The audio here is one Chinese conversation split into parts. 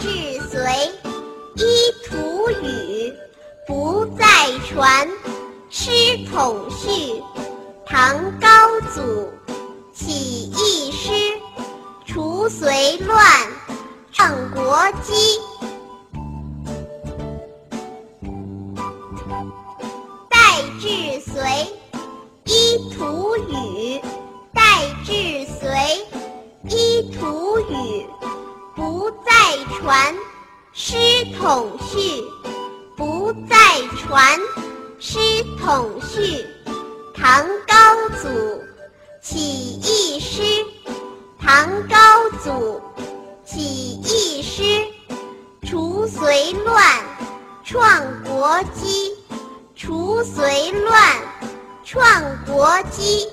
至隋，依图语，不再传。师统绪，唐高祖起义师，除隋乱，创国基。代至隋，依图语。代至隋，依图语，传。师统绪，不再传。师统绪，唐高祖起义师，唐高祖起义师，除隋乱，创国基，除隋乱，创国基。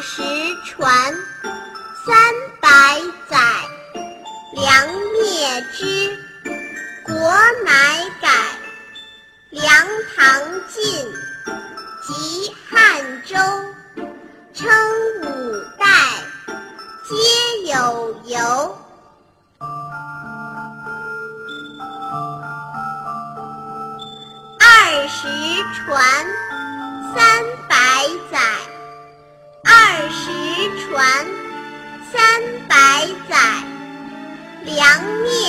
十传，三百载。梁灭之，国乃改。梁唐晋，及汉周，称五代，皆有由。二十传，三。三百载，粮灭。